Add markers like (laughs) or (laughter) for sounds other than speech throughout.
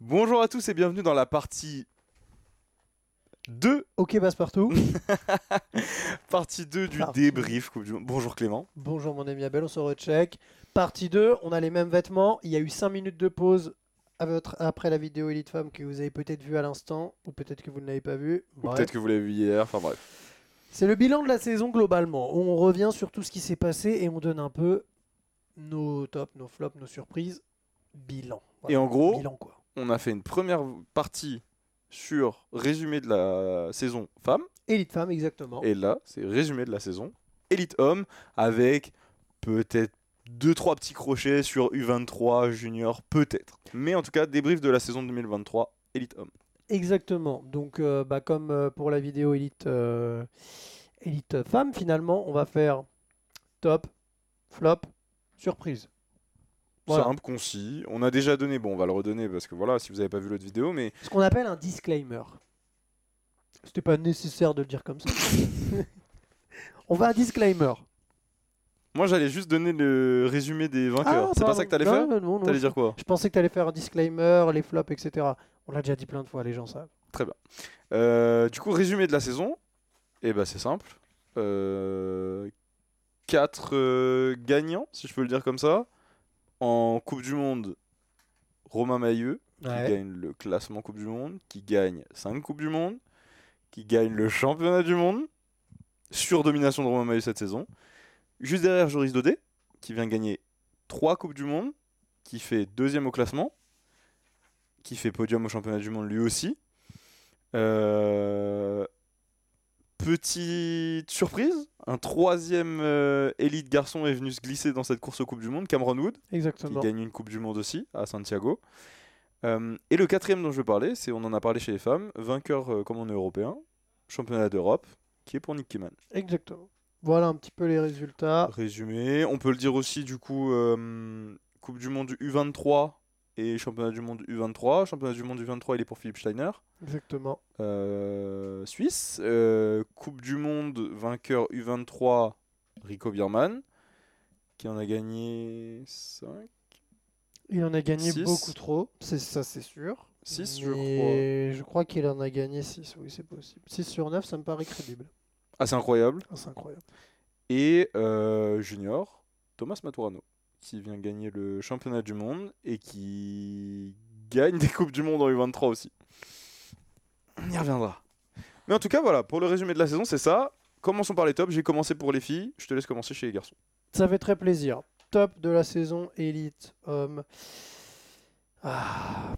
Bonjour à tous et bienvenue dans la partie 2, (laughs) Ok, passe-partout. partie 2 du débrief Coupe du Monde. Bonjour Clément. Bonjour mon ami Abel, on se recheck. Partie 2, on a les mêmes vêtements. Il y a eu 5 minutes de pause à votre- après la vidéo Elite Femme que vous avez peut-être vue à l'instant, ou peut-être que vous ne l'avez pas vue. Ou Bref. peut-être que vous l'avez vu hier, enfin bref. C'est le bilan de la saison globalement. On revient sur tout ce qui s'est passé et on donne un peu nos tops, nos flops, nos surprises. Bilan. Et en gros, Bilan quoi. On a fait une première partie sur résumé de la saison femme. Elite Femme, exactement. Et là, c'est résumé de la saison élite homme avec peut-être deux trois petits crochets sur U23 junior peut-être. Mais en tout cas, débrief de la saison 2023 élite homme. Exactement. Donc, euh, bah, comme euh, pour la vidéo Elite, euh, Elite Femme, finalement, on va faire top, flop, surprise. Voilà. Simple, concis. On a déjà donné, bon, on va le redonner parce que voilà, si vous n'avez pas vu l'autre vidéo, mais Ce qu'on appelle un disclaimer. C'était pas nécessaire de le dire comme ça. (laughs) on va à disclaimer. moi j'allais juste donner le résumé des vainqueurs. c'est pas Ah, ça que t'allais faire non, non, non, T'allais dire quoi Je pensais que t'allais faire un disclaimer, les flops, etc. On l'a déjà dit plein de fois, les gens savent. Euh, Du coup, résumé de la saison, et bah c'est simple. Euh, Quatre euh, gagnants, si je peux le dire comme ça. En Coupe du Monde, Romain Mailleux, qui Ouais. gagne le classement Coupe du Monde, qui gagne 5 Coupes du Monde, qui gagne le championnat du monde, sur domination de Romain Mailleux cette saison. Juste derrière Joris Daudet, qui vient gagner 3 Coupes du Monde, qui fait deuxième au classement, qui fait podium au championnat du monde lui aussi. Euh, Petite surprise, un troisième euh, élite garçon est venu se glisser dans cette course aux Coupe du Monde, Cameron Wood qui Exactement. gagne une Coupe du Monde aussi à Santiago. Euh, et le quatrième dont je veux parler, c'est on en a parlé chez les femmes, vainqueur euh, comme on est européen, championnat d'Europe, qui est pour Nick Kiman. Exactement. Voilà un petit peu les résultats. Résumé, on peut le dire aussi du coup, Coupe du Monde U23 et championnat du monde U23. Championnat du monde U23, il est pour Philippe Steiner, Exactement. euh, Suisse. Euh, coupe du monde vainqueur U23, Rico Biermann, qui en a gagné 5, Il en a gagné Six. beaucoup trop, c'est ça c'est sûr. 6 je Mais je crois qu'il en a gagné 6, oui c'est possible. 6 sur 9, ça me paraît crédible. crois. Assez incroyable. Ah, c'est incroyable. Et euh, junior, Thomas Maturano, qui vient gagner le championnat du monde et qui gagne (laughs) des Coupes du Monde en U23 aussi. On y reviendra. Mais en tout cas, voilà, pour le résumé de la saison, c'est ça. Commençons par les tops. J'ai commencé pour les filles. Je te laisse commencer chez les garçons. Ça fait très plaisir. Top de la saison élite homme. Ah.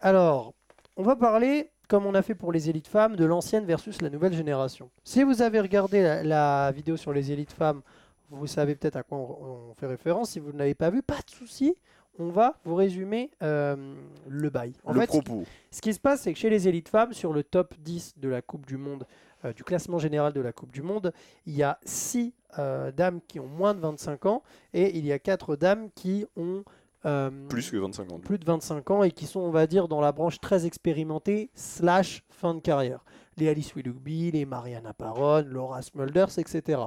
Alors, on va parler, comme on a fait pour les élites femmes, de l'ancienne versus la nouvelle génération. Si vous avez regardé la, la vidéo sur les élites femmes, vous savez peut-être à quoi on, on fait référence. Si vous ne l'avez pas vu, pas de souci. On va vous résumer euh, le bail. En le fait, propos. ce qui se passe, c'est que chez les élites femmes, sur le top 10 de la Coupe du Monde, euh, du classement général de la Coupe du Monde, il y a 6 dames qui ont moins de 25 ans et il y a 4 dames qui ont euh, Plus que 25 ans. plus de 25 ans et qui sont, on va dire, dans la branche très expérimentée, slash fin de carrière. Les Alice Willoughby, les Mariana Paron, Laura Smulders, etc.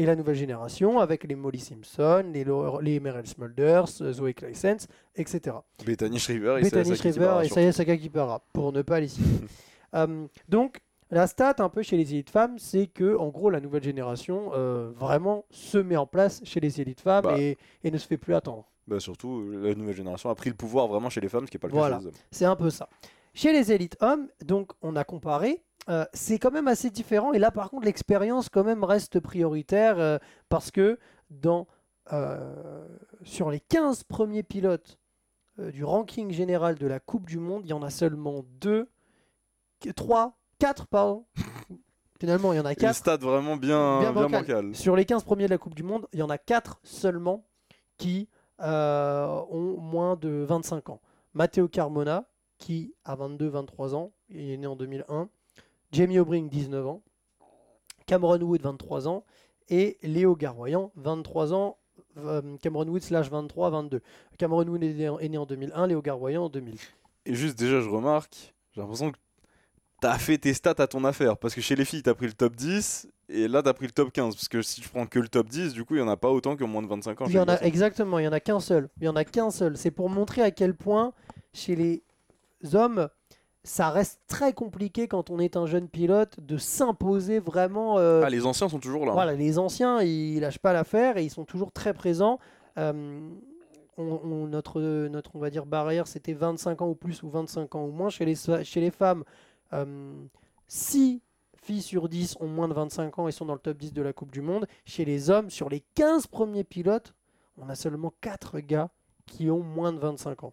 Et la nouvelle génération avec les Molly Simpson, les, Laura- les Meryl Smulders, euh, Zoe Claessens, etc. Bethany Shriver et Bethany Shriver et. Saya Sakakibara, pour ne pas les citer. (laughs) Euh, donc, la stat un peu chez les élites femmes, c'est que en gros la nouvelle génération euh, vraiment se met en place chez les élites femmes Bah. et, et ne se fait plus attendre. Bah, surtout, la nouvelle génération a pris le pouvoir vraiment chez les femmes, ce qui n'est pas le cas Voilà. chez les hommes. C'est un peu ça. Chez les élites hommes, donc on a comparé, euh, c'est quand même assez différent. Et là, par contre, l'expérience quand même reste prioritaire euh, parce que dans, euh, sur les 15 premiers pilotes du ranking général de la Coupe du Monde, il y en a seulement 2, 3, 4, pardon. (laughs) Finalement, il y en a Une 4. stat vraiment bien, Bien. Sur les 15 premiers de la Coupe du Monde, il y en a 4 seulement qui ont moins de 25 ans. Matteo Carmona, qui a 22-23 ans, il est né en 2001. Jamie O'Brien, 19 ans. Cameron Wood, 23 ans. Et Léo Garroyan, 23 ans. euh, Cameron Wood slash 23, 22. Cameron Wood est né, en- est né en 2001, Léo Garroyan en 2000. Et juste déjà, je remarque, j'ai l'impression que t'as fait tes stats à ton affaire. Parce que chez les filles, t'as pris le top 10 et là, t'as pris le top 15. Parce que si tu prends que le top 10, du coup, il y en a pas autant que moins de 25 ans. Il y en a exactement, il y en a qu'un seul. Il y en a qu'un seul. C'est pour montrer à quel point chez les hommes, ça reste très compliqué quand on est un jeune pilote de s'imposer vraiment. euh, Ah, les anciens sont toujours là. Voilà, les anciens, ils lâchent pas l'affaire et ils sont toujours très présents. Euh, on- on- notre, notre, on va dire, barrière, c'était 25 ans ou plus ou 25 ans ou moins. Chez les, chez les femmes, 6 filles sur 10 ont moins de 25 ans et sont dans le top 10 de la Coupe du Monde. Chez les hommes, sur les 15 premiers pilotes, on a seulement 4 gars qui ont moins de 25 ans.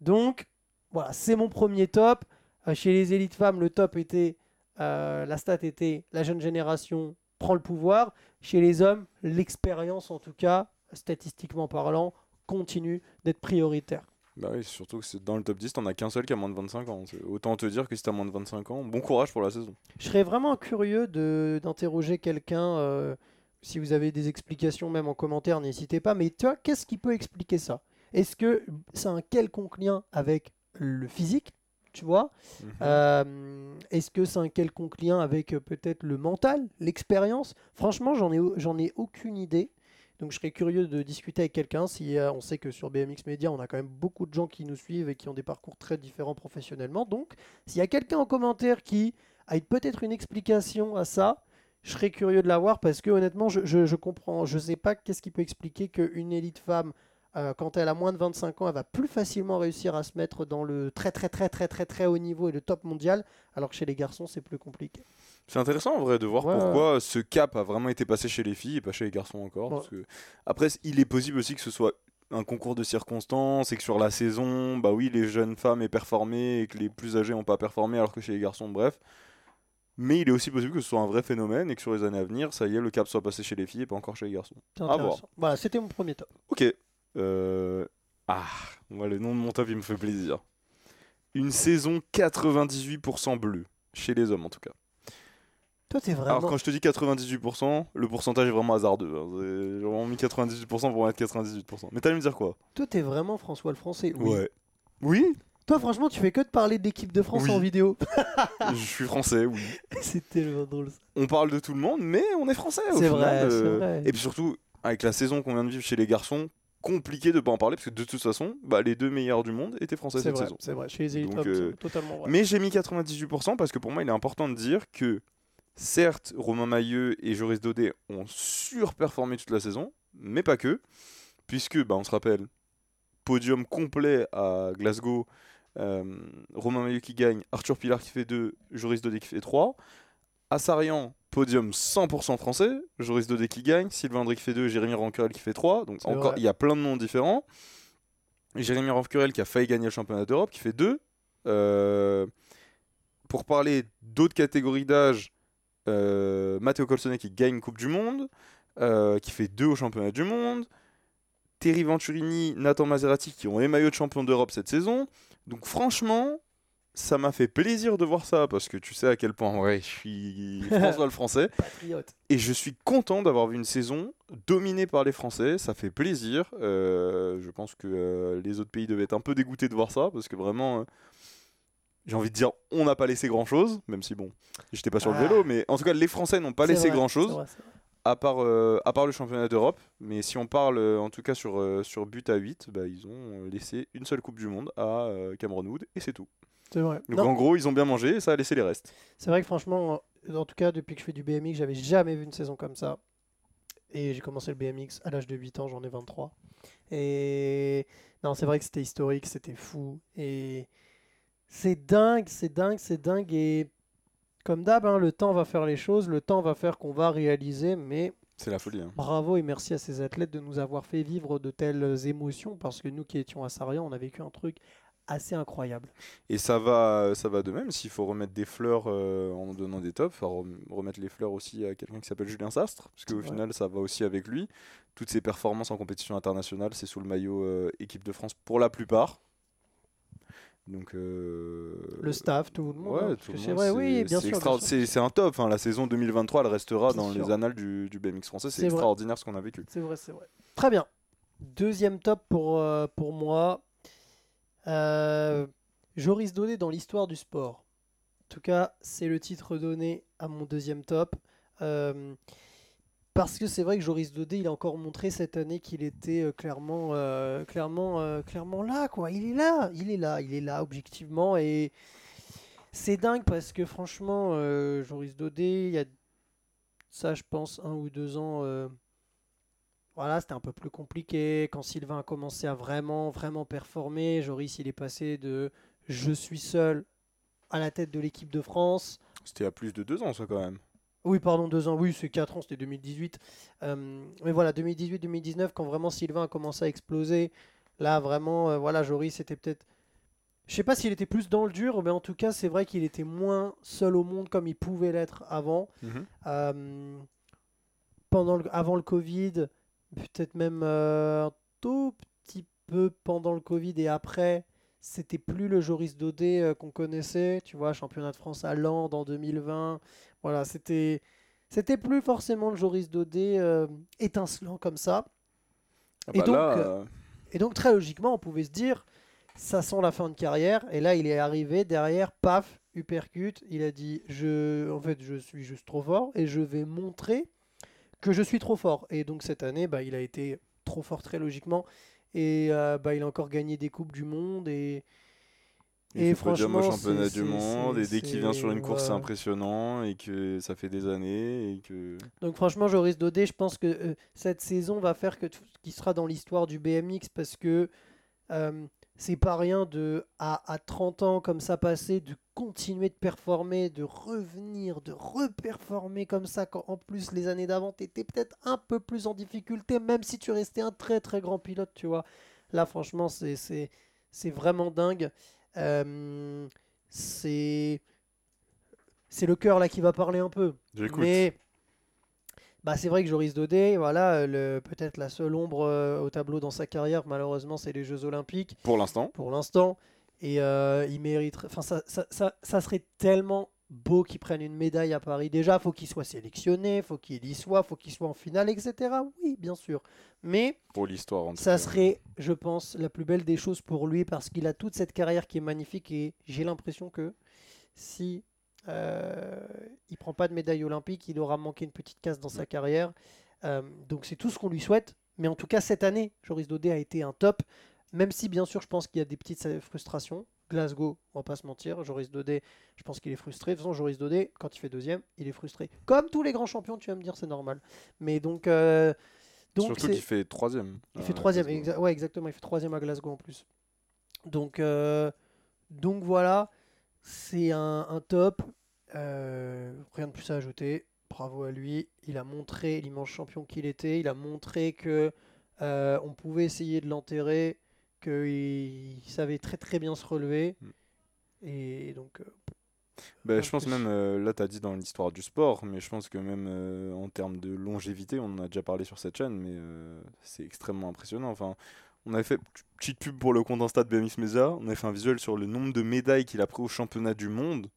Donc, voilà, c'est mon premier top. Euh, chez les élites femmes, le top était, euh, la stat était la jeune génération prend le pouvoir. Chez les hommes, l'expérience, en tout cas, statistiquement parlant, continue d'être prioritaire. Bah oui, surtout que dans le top 10, t'en as qu'un seul qui a moins de 25 ans. Autant te dire que si t'as moins de 25 ans, bon courage pour la saison. Je serais vraiment curieux d'interroger quelqu'un. euh, si vous avez des explications, même en commentaire, n'hésitez pas. Mais tu vois, qu'est-ce qui peut expliquer ça? Est-ce que c'est un quelconque lien avec le physique? Tu vois Mhm. Euh, Est-ce que c'est un quelconque lien avec euh, peut-être le mental, l'expérience? Franchement, j'en ai, j'en ai aucune idée. Donc je serais curieux de discuter avec quelqu'un. Si euh, on sait que sur BMX Media, on a quand même beaucoup de gens qui nous suivent et qui ont des parcours très différents professionnellement. Donc, s'il y a quelqu'un en commentaire qui a peut-être une explication à ça, je serais curieux de l'avoir parce que honnêtement, je, je, je comprends, je sais pas qu'est-ce qui peut expliquer qu'une élite femme, euh, quand elle a moins de 25 ans, elle va plus facilement réussir à se mettre dans le très très très très très très haut niveau et le top mondial, alors que chez les garçons, c'est plus compliqué. C'est intéressant en vrai de voir Ouais, pourquoi ce cap a vraiment été passé chez les filles et pas chez les garçons encore. Ouais. Parce que... Après, il est possible aussi que ce soit un concours de circonstances et que sur la saison, bah oui, les jeunes femmes aient performé et que les plus âgés n'ont pas performé alors que chez les garçons, bref. Mais il est aussi possible que ce soit un vrai phénomène et que sur les années à venir, ça y est, le cap soit passé chez les filles et pas encore chez les garçons. À voir. Voilà, c'était mon premier top. Ok. Euh, Ah, moi le nom de mon top il me fait plaisir. Une saison 98% bleue, chez les hommes en tout cas. Toi, t'es vraiment. Alors quand je te dis 98%, le pourcentage est vraiment hasardeux. hein. J'ai vraiment mis 98% pour mettre 98%. Mais t'allais me dire quoi? Toi, t'es vraiment François le Français. Oui. Ouais. Oui? Toi, franchement, tu fais que de parler de l'équipe de France Oui. en vidéo. (laughs) (laughs) Je suis français, oui. c'est tellement drôle. ça. On parle de tout le monde, mais on est français C'est vrai, euh, c'est vrai. Et puis surtout, avec la saison qu'on vient de vivre chez les garçons, compliqué de pas en parler, parce que de toute façon, bah, les deux meilleurs du monde étaient français C'est cette vrai, saison. c'est vrai. Chez les élites euh, c'est totalement vrai. Mais j'ai mis 98% parce que pour moi, il est important de dire que certes, Romain Mailleux et Joris Daudet ont surperformé toute la saison, mais pas que, puisque, bah, on se rappelle, podium complet à Glasgow, euh, Romain Mailleux qui gagne, Arthur Pilar qui fait 2, Joris Daudet qui fait 3. À Sarian, podium 100% français, Joris Daudet qui gagne, Sylvain André qui fait 2, Jérémy Ranquerel qui fait 3. Donc encore, il y a plein de noms différents. Jérémy Ranquerel qui a failli gagner le championnat d'Europe qui fait 2. Euh, pour parler d'autres catégories d'âge, euh, Matteo Colsonnet qui gagne Coupe du Monde, euh, qui fait 2 au championnat du monde. Terry Venturini, Nathan Maserati qui ont les maillots de champion d'Europe cette saison. Donc franchement, ça m'a fait plaisir de voir ça parce que tu sais à quel point ouais, je suis François le Français (laughs) Patriote. et je suis content d'avoir vu une saison dominée par les Français. Ça fait plaisir. Euh, je pense que euh, les autres pays devaient être un peu dégoûtés de voir ça parce que vraiment, euh, j'ai envie de dire, on n'a pas laissé grand chose, même si bon, j'étais pas sur le Ah. vélo, mais en tout cas, les Français n'ont pas laissé vrai, grand chose vrai, à part, à part le championnat d'Europe. Mais si on parle en tout cas sur, sur but à 8, bah, ils ont laissé une seule Coupe du Monde à Cameron Wood et c'est tout. C'est vrai. Donc Non, en gros, ils ont bien mangé et ça a laissé les restes. C'est vrai que franchement, en tout cas, depuis que je fais du BMX, j'avais jamais vu une saison comme ça. Et j'ai commencé le BMX à l'âge de 8 ans, j'en ai 23. Et non, c'est vrai que c'était historique, c'était fou. Et c'est dingue, c'est dingue, c'est dingue. Et comme d'hab, hein, le temps va faire les choses, le temps va faire qu'on va réaliser. Mais C'est la folie. hein. bravo et merci à ces athlètes de nous avoir fait vivre de telles émotions. Parce que nous qui étions à Sarian, on a vécu un truc assez incroyable. Et ça va, ça va de même. S'il faut remettre des fleurs euh, en donnant des tops, faut rem- remettre les fleurs aussi à quelqu'un qui s'appelle Julien Sastre, parce qu'au Ouais. final, ça va aussi avec lui. Toutes ses performances en compétition internationale, c'est sous le maillot euh, équipe de France pour la plupart. Donc euh, Le staff, tout le monde. Ouais, tout le c'est monde, vrai, oui, bien c'est sûr. extra- un top. hein. La saison 2023, elle restera Bien dans sûr. les annales du, du BMX français. C'est vrai. extraordinaire ce qu'on a vécu. C'est vrai, c'est vrai. Très bien. Deuxième top pour, euh, pour moi. Euh, Joris Daudet dans l'histoire du sport. tout cas, c'est le titre donné à mon deuxième top. Euh, parce que c'est vrai que Joris Dodé, il a encore montré cette année qu'il était euh, clairement, clairement, clairement là, quoi. Il est là, il est là, il est là, objectivement. Et c'est dingue parce que franchement, Joris Dodé, il y a ça, je pense, un ou deux ans, voilà, c'était un peu plus compliqué. Quand Sylvain a commencé à vraiment, vraiment performer, Joris, il est passé de je suis seul à la tête de l'équipe de France. C'était à plus de deux ans, ça, quand même. Oui, pardon, deux ans. Oui, c'est quatre ans, c'était 2018. Euh, mais voilà, 2018-2019, quand vraiment Sylvain a commencé à exploser, là, vraiment, euh, voilà, Joris, c'était peut-être. Je sais pas s'il était plus dans le dur, mais en tout cas, c'est vrai qu'il était moins seul au monde comme il pouvait l'être avant. Mhm. Euh, pendant le... Avant le Covid, peut-être même un tout petit peu pendant le Covid et après, c'était plus le Joris Dodé euh, qu'on connaissait, tu vois, championnat de France à Lens en 2020. Voilà, c'était c'était plus forcément le Joris Dodé euh, étincelant comme ça. Ah et, bah donc, euh, et donc très logiquement, on pouvait se dire ça sent la fin de carrière et là il est arrivé derrière paf, uppercut, il a dit je en fait, je suis juste trop fort et je vais montrer que je suis trop fort. Et donc cette année, bah, il a été trop fort très logiquement. Et euh, bah, il a encore gagné des Coupes du Monde. Et, et franchement, au championnat du monde. Et dès qu'il vient sur une course, c'est impressionnant. Et que ça fait des années. Et que... Donc franchement, Joris Dodé, je pense que euh, cette saison va faire que qu'il sera dans l'histoire du BMX parce que euh, c'est pas rien de à, à, 30 ans comme ça passer, de continuer de performer, de revenir, de reperformer comme ça, quand en plus les années d'avant tu étais peut-être un peu plus en difficulté, même si tu restais un très très grand pilote, tu vois. Là franchement c'est, c'est, c'est vraiment dingue. Euh, c'est, c'est le cœur là qui va parler un peu. Mais bah, c'est vrai que Joris Dodé, voilà, le, peut-être la seule ombre euh, au tableau dans sa carrière, malheureusement, c'est les Jeux Olympiques. Pour l'instant. Pour l'instant. Et euh, il mériterait. Enfin, ça, ça, ça, ça, serait tellement beau qu'il prenne une médaille à Paris. Déjà, faut qu'il soit sélectionné, faut qu'il y soit, faut qu'il soit en finale, etc. Oui, bien sûr. Mais pour l'histoire, ça serait, je pense, la plus belle des choses pour lui parce qu'il a toute cette carrière qui est magnifique et j'ai l'impression que si euh, il prend pas de médaille olympique, il aura manqué une petite case dans sa carrière. Euh, donc c'est tout ce qu'on lui souhaite. Mais en tout cas, cette année, Joris Dodé a été un top. Même si, bien sûr, je pense qu'il y a des petites frustrations. Glasgow, on va pas se mentir. Joris Dodé, je pense qu'il est frustré. De toute façon, Joris Dodé, quand il fait deuxième, il est frustré. Comme tous les grands champions, tu vas me dire, c'est normal. Mais donc. Euh, donc Surtout qu'il fait troisième. Il fait troisième, ouais, exactement. Il fait troisième à Glasgow en plus. Donc, donc voilà, c'est un, un, top. Euh, rien de plus à ajouter. Bravo à lui. Il a montré l'immense champion qu'il était. Il a montré que euh, on pouvait essayer de l'enterrer, qu'il savait très très bien se relever. Mm. Et donc. Euh, bah, je pense même, là tu as dit dans l'histoire du sport, mais je pense que même en termes de longévité, on en a déjà parlé sur cette chaîne, mais c'est extrêmement impressionnant. Enfin, on avait fait petite pub pour le compte Insta de BMX Media, on avait fait un visuel sur le nombre de médailles qu'il a pris au championnat du monde.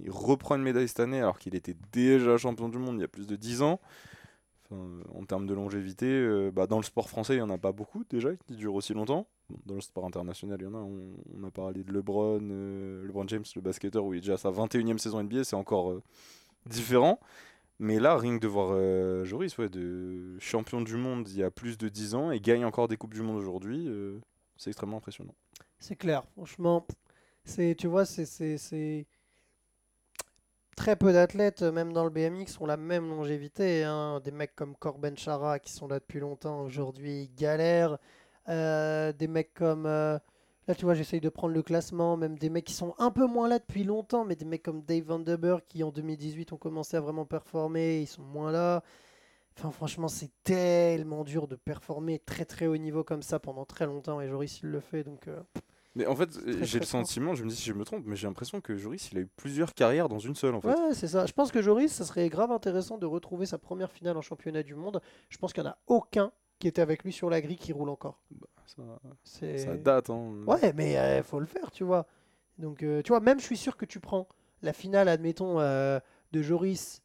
Il reprend une médaille cette année alors qu'il était déjà champion du monde il y a plus de 10 ans. en termes de longévité, euh, bah, dans le sport français, il n'y en a pas beaucoup déjà qui durent aussi longtemps. dans le sport international, il y en a. On, a parlé de LeBron, euh, LeBron James, le basketteur, où il est déjà à sa 21e saison NBA, c'est encore euh, différent. Mais là, rien que de voir Joris, ouais, de champion du monde il y a plus de 10 ans et gagne encore des Coupes du Monde aujourd'hui, c'est extrêmement impressionnant. C'est clair, franchement. Tu vois, c'est très peu d'athlètes, même dans le BMX, ont la même longévité. Hein. Des mecs comme Corben Chara qui sont là depuis longtemps, aujourd'hui galèrent. Euh, des mecs comme. Là, tu vois, j'essaye de prendre le classement. Même des mecs qui sont un peu moins là depuis longtemps, mais des mecs comme Dave Vanderberg qui en 2018 ont commencé à vraiment performer, ils sont moins là. Enfin, franchement, c'est tellement dur de performer très très haut niveau comme ça pendant très longtemps. Et Joris, il le fait. Donc. Euh, mais en fait, j'ai le sentiment, je me dis si je me trompe, mais j'ai l'impression que Joris, il a eu plusieurs carrières dans une seule. En fait. Ouais, c'est ça. Je pense que Joris, ça serait grave intéressant de retrouver sa première finale en championnat du monde. Je pense qu'il n'y en a aucun qui était avec lui sur la grille qui roule encore. Bah, ça, ça, date. Hein. Ouais, mais il euh, faut le faire, tu vois. Donc, euh, tu vois, même je suis sûr que tu prends la finale, admettons, euh, de Joris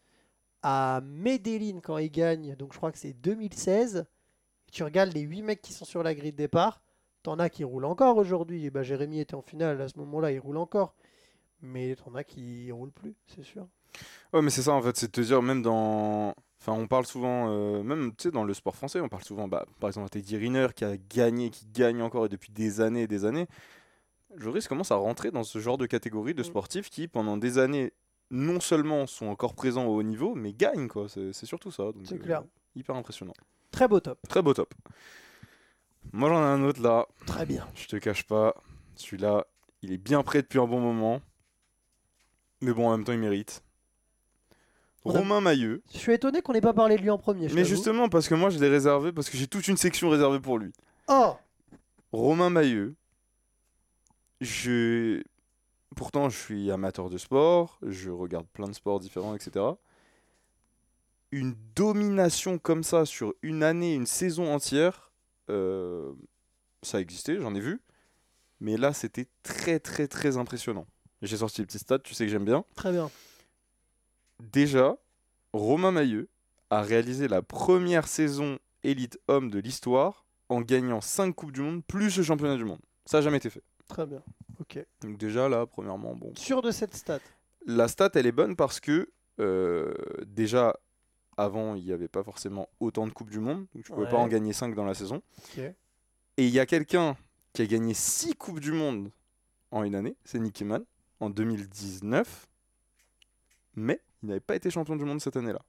à Medellin quand il gagne, donc je crois que c'est 2016. tu regardes les 8 mecs qui sont sur la grille de départ T'en as qui roulent encore aujourd'hui. Et bah, Jérémy était en finale à ce moment-là, il roule encore. Mais t'en as qui roulent plus, c'est sûr. Ouais, mais c'est ça en fait, c'est de te dire, même dans. Enfin, on parle souvent, euh, même tu sais, dans le sport français, on parle souvent, bah, par exemple, Teddy Riner qui a gagné, qui gagne encore et depuis des années et des années. Joris commence à rentrer dans ce genre de catégorie de Mm. sportifs qui, pendant des années, non seulement sont encore présents au haut niveau, mais gagnent, quoi. C'est surtout ça. C'est euh, clair. Hyper impressionnant. Très beau top. Très beau top. Moi, j'en ai un autre là. Très bien. Je te cache pas, celui-là, il est bien prêt depuis un bon moment. Mais bon, en même temps, il mérite. A- Romain Mailleux. Je suis étonné qu'on n'ait pas parlé de lui en premier. je Mais justement, parce que moi, je l'ai réservé, parce que j'ai toute une section réservée pour lui. Oh Romain Mailleux. Je. Pourtant, je suis amateur de sport, je regarde plein de sports différents, etc. Une domination comme ça sur une année, une saison entière, euh, ça existait, j'en ai vu. Mais là, c'était très, très, très impressionnant. J'ai sorti les petits stats, tu sais que j'aime bien. Très bien. Déjà, Romain Mailleux a réalisé la première saison élite homme de l'histoire en gagnant 5 Coupes du Monde plus le championnat du monde. Ça n'a jamais été fait. Très bien. Ok. Donc déjà là, premièrement, bon. Sûr de cette stat? La stat, elle est bonne parce que euh, déjà, avant, il n'y avait pas forcément autant de Coupes du Monde. Donc tu ne pouvais pas en gagner 5 dans la saison. Ok. Et il y a quelqu'un qui a gagné 6 Coupes du Monde en une année, c'est Nicky Mann, en 2019. Mais il n'avait pas été champion du monde cette année-là.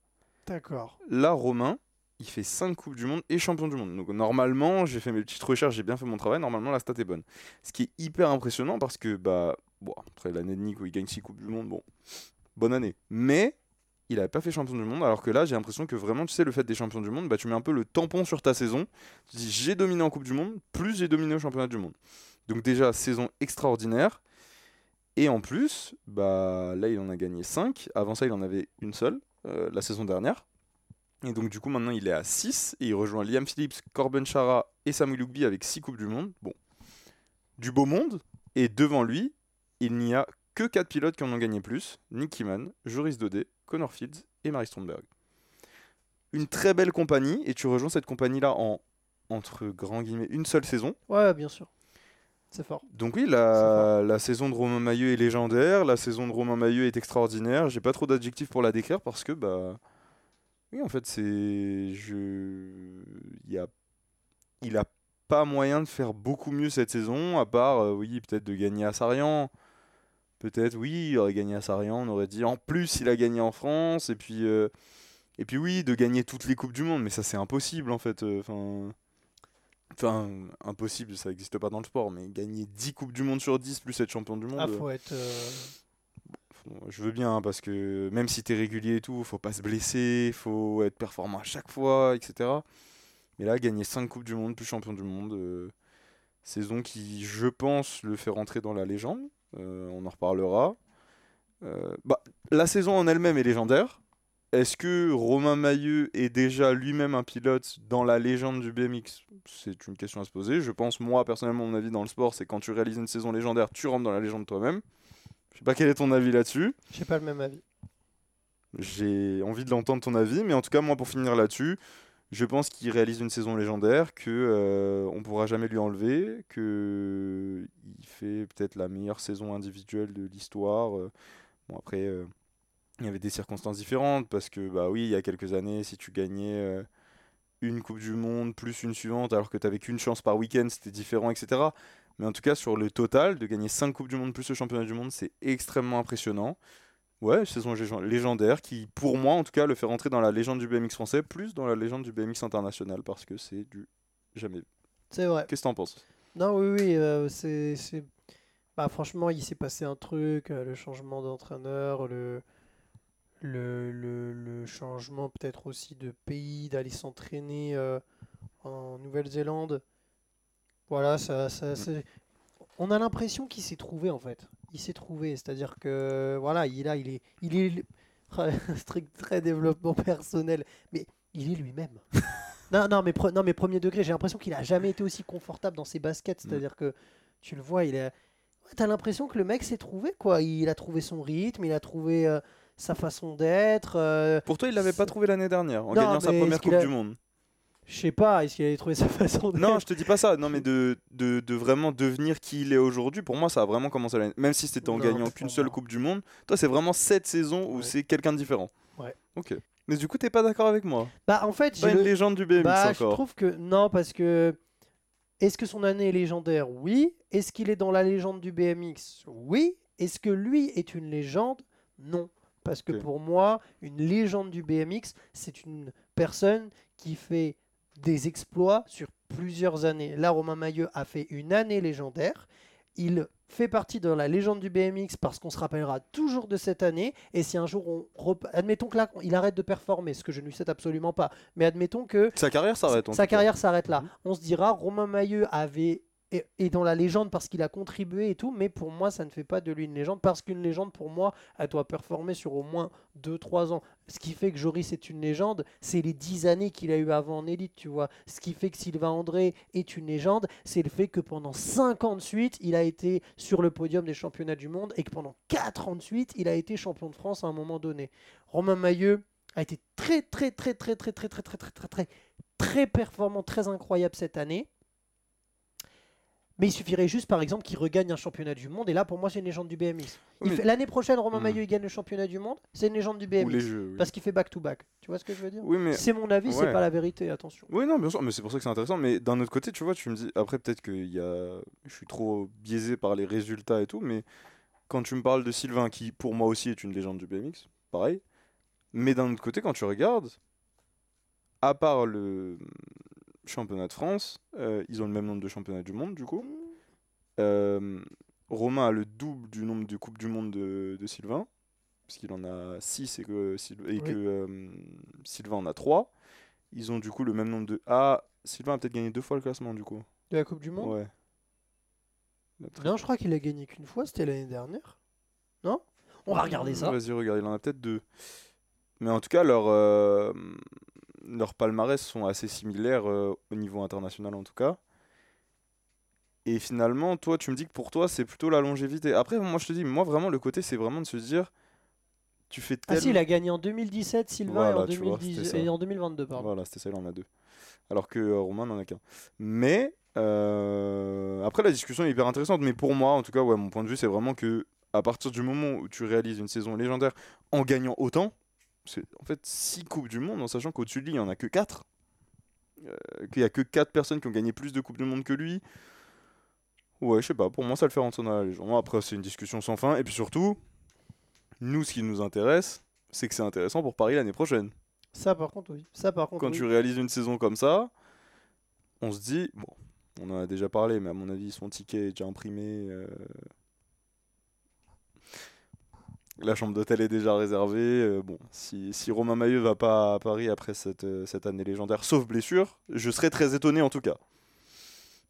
D'accord. Là, Romain, il fait 5 Coupes du Monde et champion du monde. Donc normalement, j'ai fait mes petites recherches, j'ai bien fait mon travail. Normalement, la stat est bonne. Ce qui est hyper impressionnant parce que, bah, bon, après l'année de Nick où il gagne 6 Coupes du Monde, bon, bonne année. Mais il n'avait pas fait champion du monde, alors que là, j'ai l'impression que vraiment, tu sais, le fait des champions du monde, bah, tu mets un peu le tampon sur ta saison. Tu dis, j'ai dominé en Coupe du Monde, plus j'ai dominé au championnat du monde. Donc déjà, saison extraordinaire. Et en plus, bah, là, il en a gagné 5. Avant ça, il en avait une seule, euh, la saison dernière. Et donc, du coup, maintenant, il est à 6. Et il rejoint Liam Phillips, Corben Chara et Samuel Lugby avec 6 Coupes du Monde. Bon, du beau monde. Et devant lui, il n'y a que 4 pilotes qui en ont gagné plus Nicky Mann, Joris Daudet, Connor Fields et Marie Stromberg. Une très belle compagnie. Et tu rejoins cette compagnie-là en, entre grands guillemets, une seule saison. Ouais, bien sûr. C'est fort. Donc oui, la, la saison de Romain Mailleux est légendaire, la saison de Romain Mailleux est extraordinaire. J'ai pas trop d'adjectifs pour la décrire parce que bah oui, en fait, c'est je il y a il a pas moyen de faire beaucoup mieux cette saison à part euh, oui, peut-être de gagner à Sarian. Peut-être oui, il aurait gagné à Sarian, on aurait dit en plus il a gagné en France et puis euh, et puis oui, de gagner toutes les coupes du monde, mais ça c'est impossible en fait, euh, enfin impossible, ça n'existe pas dans le sport, mais gagner 10 Coupes du Monde sur 10 plus être champion du monde, Ah, faut être. euh, je veux bien, hein, parce que même si t'es régulier et tout, faut pas se blesser, faut être performant à chaque fois, etc. Mais là, gagner 5 Coupes du Monde plus champion du monde, euh, saison qui, je pense, le fait rentrer dans la légende, euh, on en reparlera. Bah, la saison en elle-même est légendaire. Est-ce que Romain Mailleux est déjà lui-même un pilote dans la légende du BMX C'est une question à se poser. Je pense, moi, personnellement, mon avis dans le sport, c'est quand tu réalises une saison légendaire, tu rentres dans la légende toi-même. Je sais pas quel est ton avis là-dessus. J'ai pas le même avis. J'ai envie de l'entendre ton avis, mais en tout cas, moi, pour finir là-dessus, je pense qu'il réalise une saison légendaire, que euh, on pourra jamais lui enlever, que il fait peut-être la meilleure saison individuelle de l'histoire. euh. Bon, après, euh, il y avait des circonstances différentes, parce que, bah oui, il y a quelques années, si tu gagnais euh, une Coupe du Monde plus une suivante, alors que tu n'avais qu'une chance par week-end, c'était différent, etc. Mais en tout cas, sur le total, de gagner 5 Coupes du Monde plus le championnat du monde, c'est extrêmement impressionnant. Ouais, saison légend- légendaire qui, pour moi en tout cas, le fait rentrer dans la légende du BMX français, plus dans la légende du BMX international, parce que c'est du jamais vu. C'est vrai. Qu'est-ce que t'en penses? Non, oui, oui, euh, c'est, c'est- Bah, franchement, il s'est passé un truc, euh, le changement d'entraîneur, le... Le, le, le changement peut-être aussi de pays, d'aller s'entraîner euh, en Nouvelle-Zélande. Voilà, ça, ça, c'est- on a l'impression qu'il s'est trouvé en fait. Il s'est trouvé, c'est-à-dire que voilà, il est là, il est, il est strict (laughs) très développement personnel, mais il est lui-même. (laughs) non, non, mais, non, mais premier degré, j'ai l'impression qu'il a jamais été aussi confortable dans ses baskets, c'est-à-dire que tu le vois, il ouais, t'as l'impression que le mec s'est trouvé quoi. Il a trouvé son rythme, il a trouvé euh, sa façon d'être. euh, Pour toi, il l'avait pas trouvé l'année dernière, en Non, gagnant sa mais première qu'il Coupe a- du Monde. Je sais pas, est-ce qu'il avait trouvé sa (laughs) façon de. Non, je te dis pas ça. Non, mais de, de, de vraiment devenir qui il est aujourd'hui, pour moi, ça a vraiment commencé l'année. Même si c'était en Non, gagnant qu'une seule. Coupe du Monde, toi, c'est vraiment cette saison où Ouais. c'est quelqu'un de différent. Ouais. Ok. Mais du coup, t'es pas d'accord avec moi Bah, en fait, Pas j'ai une le- légende du BMX Bah, je encore. trouve que non, parce que est-ce que son année est légendaire? Oui. Est-ce qu'il est dans la légende du BMX Oui. Est-ce que lui est une légende? Non. Parce que pour moi, une légende du BMX, c'est une personne qui fait des exploits sur plusieurs années. Là, Romain Maillot a fait une année légendaire. Il fait partie de la légende du BMX parce qu'on se rappellera toujours de cette année. Et si un jour on rep- admettons que là il arrête de performer, ce que je ne lui souhaite absolument pas, mais admettons que Sa carrière s'arrête. sa carrière s'arrête là. Mhm. On se dira Romain Maillot avait est, est dans la légende parce qu'il a contribué et tout, mais pour moi ça ne fait pas de lui une légende parce qu'une légende pour moi elle doit performer sur au moins 2-3 ans. Ce qui fait que Joris est une légende, c'est les 10 années qu'il a eu avant en élite, tu vois. Ce qui fait que Sylvain André est une légende, c'est le fait que pendant 5 ans de suite il a été sur le podium des championnats du monde et que pendant 4 ans de suite il a été champion de France à un moment donné. Romain Maillot a été très très très très très très très très très très très très performant, très incroyable cette année. Mais il suffirait juste, par exemple, qu'il regagne un championnat du monde. Et là, pour moi, c'est une légende du BMX. Oui, fait- L'année prochaine, Romain Hmm. Maillot il gagne le championnat du monde. C'est une légende du BMX. Jeux. oui. Parce qu'il fait back-to-back. Tu vois ce que je veux dire? Oui, mais. C'est mon avis, c'est Ouais. pas la vérité, attention. Oui, non, bien sûr, mais c'est pour ça que c'est intéressant. Mais d'un autre côté, tu vois, tu me dis. Après, peut-être que y a... je suis trop biaisé par les résultats et tout, mais quand tu me parles de Sylvain, qui pour moi aussi est une légende du BMX, pareil. Mais d'un autre côté, quand tu regardes, à part le championnat de France, euh, ils ont le même nombre de championnats du monde, du coup. Euh, Romain a le double du nombre de Coupes du Monde de, de Sylvain, parce qu'il en a 6 et que, Syl- et Oui. que euh, Sylvain en a 3. Ils ont du coup le même nombre de. Ah, Sylvain a peut-être gagné deux fois le classement du coup. De la Coupe du Monde? Ouais. Non, je crois qu'il a gagné qu'une fois, c'était l'année dernière. Non? On va regarder ça. Vas-y, regarde, il en a peut-être deux. Mais en tout cas, leurs euh, leurs palmarès sont assez similaires euh, au niveau international en tout cas. Et finalement, toi, tu me dis que pour toi, c'est plutôt la longévité. Après, moi, je te dis, moi, vraiment, le côté, c'est vraiment de se dire, tu fais Ah tellement... si, il a gagné en 2017, Sylvain, et, en Voilà, tu vois, 2010 c'était ça. et en 2022, pardon. Voilà, c'était ça, il en a deux. Alors que euh, Romain n'en a qu'un. Mais, euh, après, la discussion est hyper intéressante. Mais pour moi, en tout cas, ouais, mon point de vue, c'est vraiment que à partir du moment où tu réalises une saison légendaire en gagnant autant, en fait 6 Coupes du Monde, en sachant qu'au-dessus de lui, il n'y en a que 4. qu'il n'y a que 4 personnes qui ont gagné plus de Coupes du Monde que lui. Ouais, je sais pas, pour moi, ça le fait rentrer dans la légende. Après, c'est une discussion sans fin. Et puis surtout, nous, ce qui nous intéresse, c'est que c'est intéressant pour Paris l'année prochaine Ça, par contre, oui. Ça, par contre, quand oui. tu réalises une saison comme ça, on se dit, bon, on en a déjà parlé, mais à mon avis, son ticket est déjà imprimé. euh, La chambre d'hôtel est déjà réservée. euh, bon, si, si Romain Maillot va pas à Paris après cette, euh, cette année légendaire, sauf blessure, je serais très étonné en tout cas.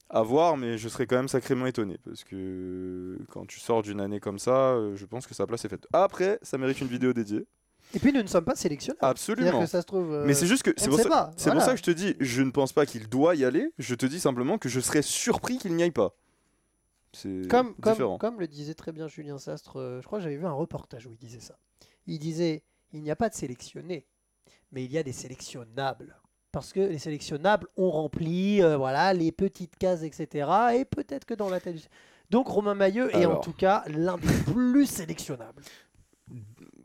À voir, mais je serais quand même sacrément étonné parce que quand tu sors d'une année comme ça, euh, je pense que sa place est faite. Après, ça mérite une vidéo dédiée. Et puis, nous ne sommes pas sélectionnés. Absolument. que ça se trouve. euh, Mais c'est juste que c'est pour, ça que je te dis, je ne pense pas qu'il doit y aller. Je te dis simplement que je serais surpris qu'il n'y aille pas. C'est Comme, comme, différent. comme le disait très bien Julien Sastre, euh, je crois que j'avais vu un reportage où il disait ça. Il disait il n'y a pas de sélectionnés, mais il y a des sélectionnables. Parce que les sélectionnables ont rempli euh, voilà, les petites cases, etc. Et peut-être que dans la tête. du- Donc Romain Maillot est en tout cas l'un des plus sélectionnables.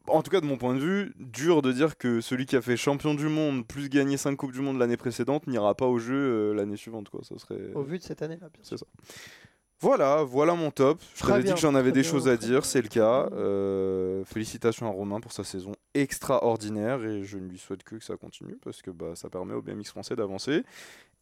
En tout cas, de mon point de vue, dur de dire que celui qui a fait champion du monde plus gagné 5 Coupes du Monde l'année précédente n'ira pas au jeu euh, l'année suivante. Quoi. Ça serait... Au vu de cette année-là, bien sûr. C'est ça. Voilà, voilà mon top. Je t'avais dit que j'en avais des bien, choses à dire, c'est le cas. Euh, félicitations à Romain pour sa saison extraordinaire et je ne lui souhaite que que ça continue parce que bah, ça permet au BMX français d'avancer.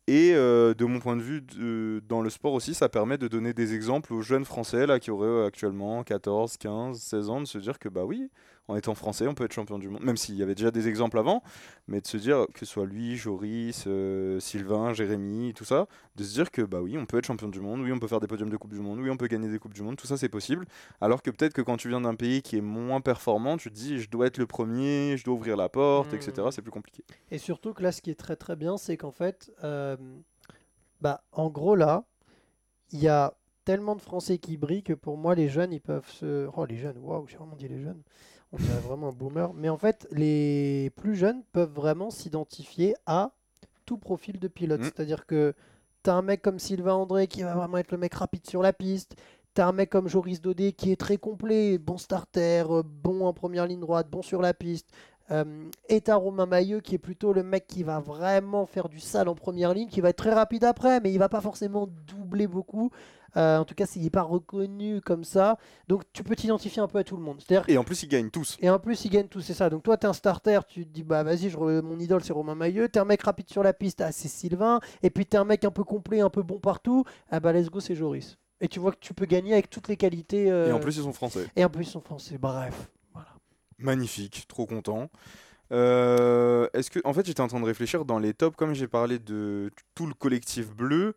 Et euh, de mon point de vue, de- dans le sport aussi, ça permet de donner des exemples aux jeunes français là, qui auraient euh, actuellement 14, 15, 16 ans, de se dire que bah oui, en étant français, on peut être champion du monde. Même s'il y avait déjà des exemples avant, mais de se dire que ce soit lui, Joris, euh, Sylvain, Jérémy, tout ça, de se dire que bah oui, on peut être champion du monde, oui, on peut faire des podiums de Coupe du Monde, oui, on peut gagner des Coupes du Monde, tout ça c'est possible. Alors que peut-être que quand tu viens d'un pays qui est moins performant, tu te dis je dois être le premier, je dois ouvrir la porte, etc. C'est plus compliqué. Et surtout que là, ce qui est très très bien, c'est qu'en fait, euh, bah, en gros là, il y a tellement de Français qui brillent que pour moi, les jeunes, ils peuvent se... Oh, les jeunes, waouh, j'ai vraiment dit les jeunes. On dirait vraiment un boomer. Mais en fait, les plus jeunes peuvent vraiment s'identifier à tout profil de pilote. Mm. C'est-à-dire que tu as un mec comme Sylvain André qui va vraiment être le mec rapide sur la piste. Tu as un mec comme Joris Dodé qui est très complet, bon starter, euh, bon en première ligne droite, bon sur la piste. Euh, et t'as Romain Mailleux qui est plutôt le mec qui va vraiment faire du sale en première ligne, qui va être très rapide après, mais il va pas forcément doubler beaucoup. Euh, en tout cas, s'il n'est pas reconnu comme ça. Donc tu peux t'identifier un peu à tout le monde. C'est-à-dire Et en plus, ils gagnent tous. et en plus, ils gagnent tout, c'est ça. Donc toi, t'es un starter, tu te dis, bah vas-y, je mon idole, c'est Romain Mailleux. T'es un mec rapide sur la piste, ah, c'est Sylvain. Et puis t'es un mec un peu complet, un peu bon partout, ah bah let's go, c'est Joris. Et tu vois que tu peux gagner avec toutes les qualités. euh, Et en plus, ils sont français. et en plus, ils sont français. Bref. Magnifique, trop content. Euh, Est-ce que, en fait, j'étais en train de réfléchir dans les tops, comme j'ai parlé de tout le collectif bleu.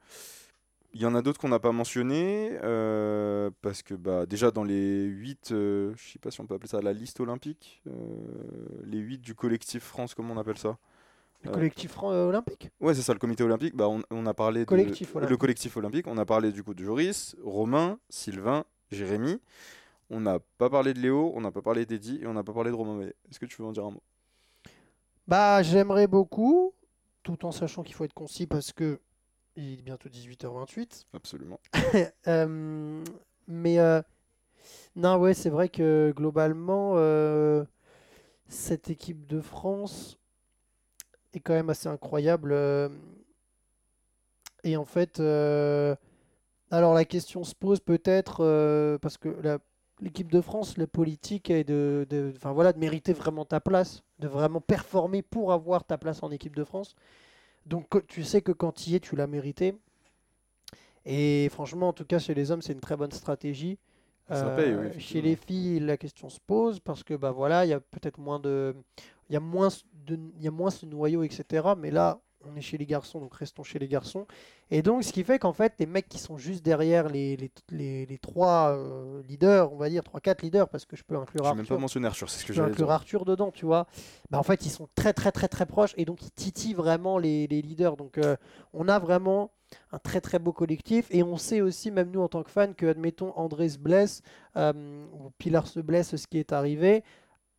Il y en a d'autres qu'on n'a pas mentionné euh, parce que bah déjà dans les 8 euh, je sais pas si on peut appeler ça la liste olympique, euh, les 8 du collectif France, comment on appelle ça? Le Euh, collectif olympique? Ouais, c'est ça, le comité olympique. Bah, on, on a parlé de- le collectif olympique. On a parlé du coup de Joris, Romain, Sylvain, Jérémy. On n'a pas parlé de Léo, on n'a pas parlé d'Eddy et on n'a pas parlé de Romain. Est-ce que tu veux en dire un mot? Bah, j'aimerais beaucoup, tout en sachant qu'il faut être concis parce que il est bientôt 18h28. Absolument. (laughs) Euh, mais euh, non, ouais, c'est vrai que globalement, euh, cette équipe de France est quand même assez incroyable. et en fait, alors la question se pose peut-être parce que la- l'équipe de France, le politique est de, de, enfin voilà, de mériter vraiment ta place, de vraiment performer pour avoir ta place en équipe de France. Donc tu sais que quand tu y es, tu l'as mérité. Et franchement, en tout cas, chez les hommes, c'est une très bonne stratégie. Ça Euh, paye, oui, chez les filles, la question se pose parce que bah voilà, il y a peut-être moins de, il y a moins de, il y a moins ce noyau, etc. Mais là, on est chez les garçons, donc restons chez les garçons. Et donc, ce qui fait qu'en fait, les mecs qui sont juste derrière les, les, les, les trois euh, leaders, on va dire trois, quatre leaders, parce que je peux inclure Je n'ai même Arthur, pas mentionné Arthur, c'est ce que je peux inclure dire. Arthur dedans, tu vois. Bah, en fait, ils sont très, très, très, très proches et donc ils titillent vraiment les, les leaders. Donc, euh, on a vraiment un très, très beau collectif et on sait aussi, même nous en tant que fans, que, admettons, André se blesse euh, ou Pilar se blesse, ce qui est arrivé.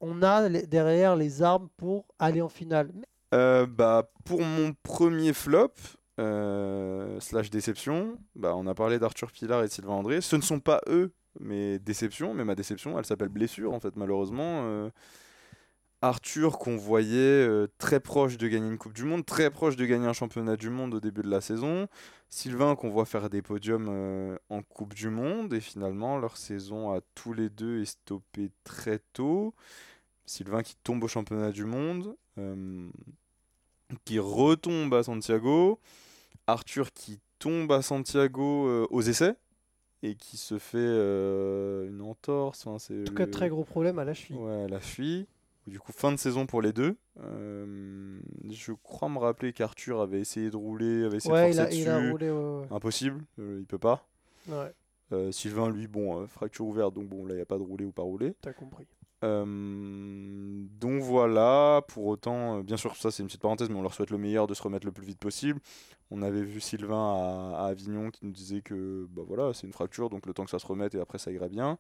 On a derrière les armes pour aller en finale. Euh, bah, pour mon premier flop, euh, slash déception, bah, on a parlé d'Arthur Pilar et de Sylvain André. Ce ne sont pas eux mes déceptions, mais ma déception, elle s'appelle blessure, en fait, malheureusement. Euh, Arthur, qu'on voyait très proche de gagner une Coupe du Monde, très proche de gagner un championnat du monde au début de la saison. Sylvain, qu'on voit faire des podiums en Coupe du Monde. Et finalement, leur saison à tous les deux est stoppée très tôt. Sylvain qui tombe au championnat du monde, euh, qui retombe à Santiago. Arthur qui tombe à Santiago euh, aux essais et qui se fait euh, une entorse. C'est En tout cas, très gros problème à la cheville. Ouais, la cheville. Du coup, fin de saison pour les deux. Je crois me rappeler qu'Arthur avait essayé de rouler, avait essayé Ouais, de il a, forcer il a dessus. roulé. ouais. Impossible, il peut pas. Ouais, Euh, Sylvain, lui, bon, euh, fracture ouverte, donc bon, là, il n'y a pas de rouler ou pas rouler. t'as compris. Euh, donc voilà, pour autant, euh, bien sûr, ça c'est une petite parenthèse, mais on leur souhaite le meilleur de se remettre le plus vite possible. On avait vu Sylvain à, Avignon qui nous disait que bah voilà, c'est une fracture, donc le temps que ça se remette et après ça ira bien.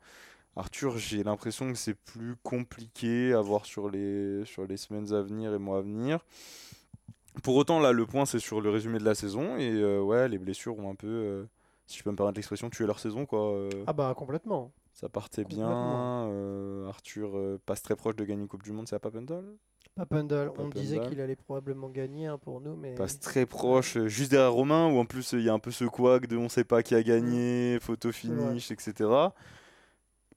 Arthur, j'ai l'impression que c'est plus compliqué à voir sur les, sur les semaines à venir et mois à venir. Pour autant, là, le point c'est sur le résumé de la saison et euh, ouais, les blessures ont un peu, si je peux me permettre l'expression, tué leur saison quoi. Ah bah complètement. Ça partait bien. Euh, Arthur euh, passe très proche de gagner une Coupe du Monde, c'est à Papendal? Papendal, on me disait Papendal. qu'il allait probablement gagner hein, pour nous, mais Passe très proche, euh, juste derrière Romain, où en plus euh, il y a un peu ce couac de on sait pas qui a gagné, photo finish, etc.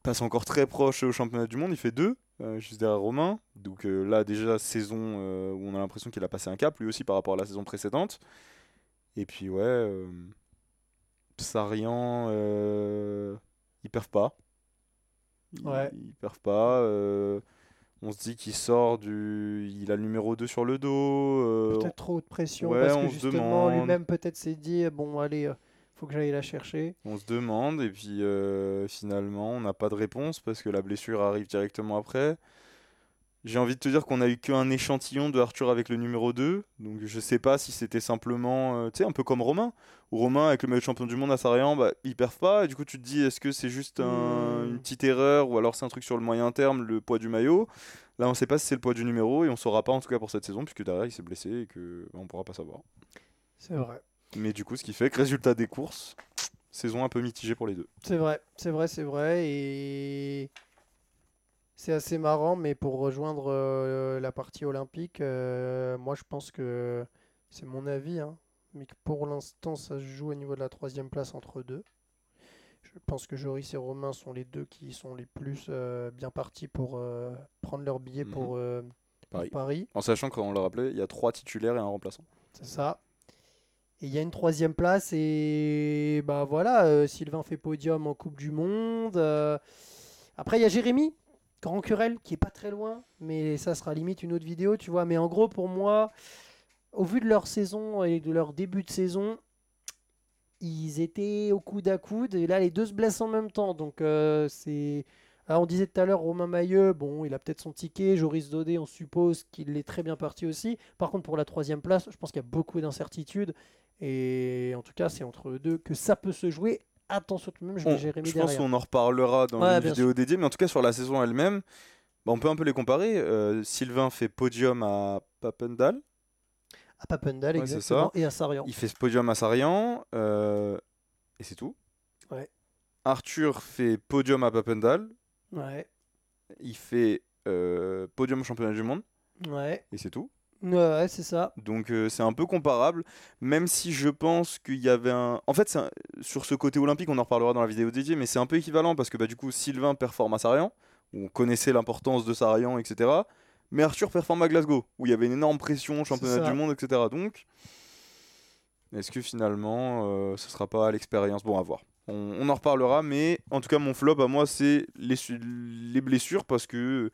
Passe encore très proche au championnat du monde, il fait deux, euh, juste derrière Romain. Donc euh, là, déjà, saison euh, où on a l'impression qu'il a passé un cap, lui aussi par rapport à la saison précédente. Et puis, ouais, euh, Sarian, euh, ils perdent pas. Ils, Ouais. ils perdent pas. euh, on se dit qu'il sort du. Il a le numéro 2 sur le dos. euh, peut-être trop haute pression ouais, parce on que justement lui-même peut-être s'est dit bon allez euh, faut que j'aille la chercher. On se demande, et puis euh, finalement, on n'a pas de réponse parce que la blessure arrive directement après. J'ai envie de te dire qu'on a eu qu'un échantillon de Arthur avec le numéro 2, donc je sais pas si c'était simplement, euh, tu sais, un peu comme Romain, où Romain, avec le maillot de champion du monde à Sarayan, bah, il perd pas, et du coup tu te dis, est-ce que c'est juste un- Hmm. une petite erreur ou alors c'est un truc sur le moyen terme, le poids du maillot? Là, on sait pas si c'est le poids du numéro et on saura pas en tout cas pour cette saison puisque derrière il s'est blessé et que bah, on pourra pas savoir. C'est vrai. Mais du coup, ce qui fait que résultat des courses, saison un peu mitigée pour les deux. C'est vrai, c'est vrai, c'est vrai. Et c'est assez marrant, mais pour rejoindre euh, la partie olympique, euh, moi je pense que c'est mon avis, hein, mais que pour l'instant ça se joue au niveau de la troisième place entre deux. Je pense que Joris et Romain sont les deux qui sont les plus euh, bien partis pour prendre leur billet pour, pour Paris. Paris. En sachant qu'on le rappelait, il y a trois titulaires et un remplaçant. C'est ça. Et il y a une troisième place et bah voilà, Sylvain fait podium en Coupe du Monde. Après il y a Jérémy, Grand Curel, qui est pas très loin, mais ça sera limite une autre vidéo, tu vois. Mais en gros pour moi, au vu de leur saison et de leur début de saison, ils étaient au coude à coude et là les deux se blessent en même temps. Donc euh, c'est... Ah, on disait tout à l'heure Romain Mailleux, bon, il a peut-être son ticket. Joris Dodé, on suppose qu'il est très bien parti aussi. Par contre, pour la troisième place, je pense qu'il y a beaucoup d'incertitudes. Et en tout cas, c'est entre eux deux que ça peut se jouer. Attention tout de même, je mets On- Jérémy je pense qu'on en reparlera dans Ouais, une vidéo dédiée, mais en tout cas sur la saison elle-même, bah, on peut un peu les comparer. Euh, Sylvain fait podium à Papendal, À Papendal, Ouais, exactement. Et à Sarian. il fait ce podium à Sarian, euh, et c'est tout. Ouais. Arthur fait podium à Papendal, Ouais. il fait euh, podium au championnat du monde, Ouais. et c'est tout. Ouais, c'est ça. Donc euh, c'est un peu comparable, même si je pense qu'il y avait un... En fait, un- sur ce côté olympique, on en reparlera dans la vidéo dédiée, mais c'est un peu équivalent parce que bah, du coup, Sylvain performe à Sarian, où on connaissait l'importance de Sarian, etc. Mais Arthur performe à Glasgow, où il y avait une énorme pression, championnat du monde, etc. Donc, est-ce que finalement, euh, ce sera pas l'expérience? Bon, à voir. On, on en reparlera, mais en tout cas, mon flop à moi, c'est les blessures parce que